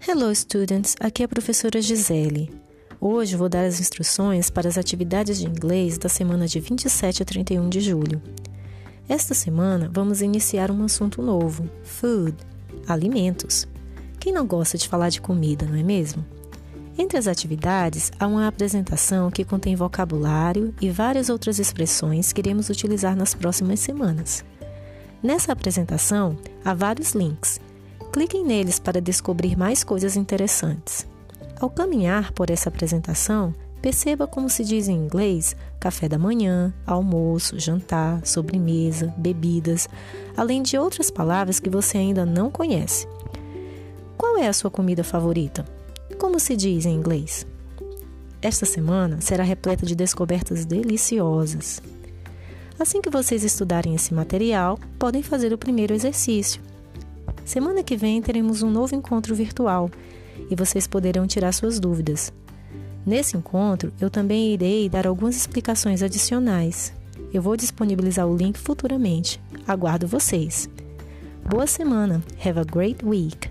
Hello, students! Aqui é a professora Gisele. Hoje vou dar as instruções para as atividades de inglês da semana de 27 a 31 de julho. Esta semana vamos iniciar um assunto novo: food, alimentos. Quem não gosta de falar de comida, não é mesmo? Entre as atividades, há uma apresentação que contém vocabulário e várias outras expressões que iremos utilizar nas próximas semanas. Nessa apresentação, há vários links Cliquem neles para descobrir mais coisas interessantes. Ao caminhar por essa apresentação, perceba como se diz em inglês café da manhã, almoço, jantar, sobremesa, bebidas, além de outras palavras que você ainda não conhece. Qual é a sua comida favorita? Como se diz em inglês? Esta semana será repleta de descobertas deliciosas. Assim que vocês estudarem esse material, podem fazer o primeiro exercício. Semana que vem teremos um novo encontro virtual e vocês poderão tirar suas dúvidas. Nesse encontro, eu também irei dar algumas explicações adicionais. Eu vou disponibilizar o link futuramente. Aguardo vocês. Boa semana. Have a great week.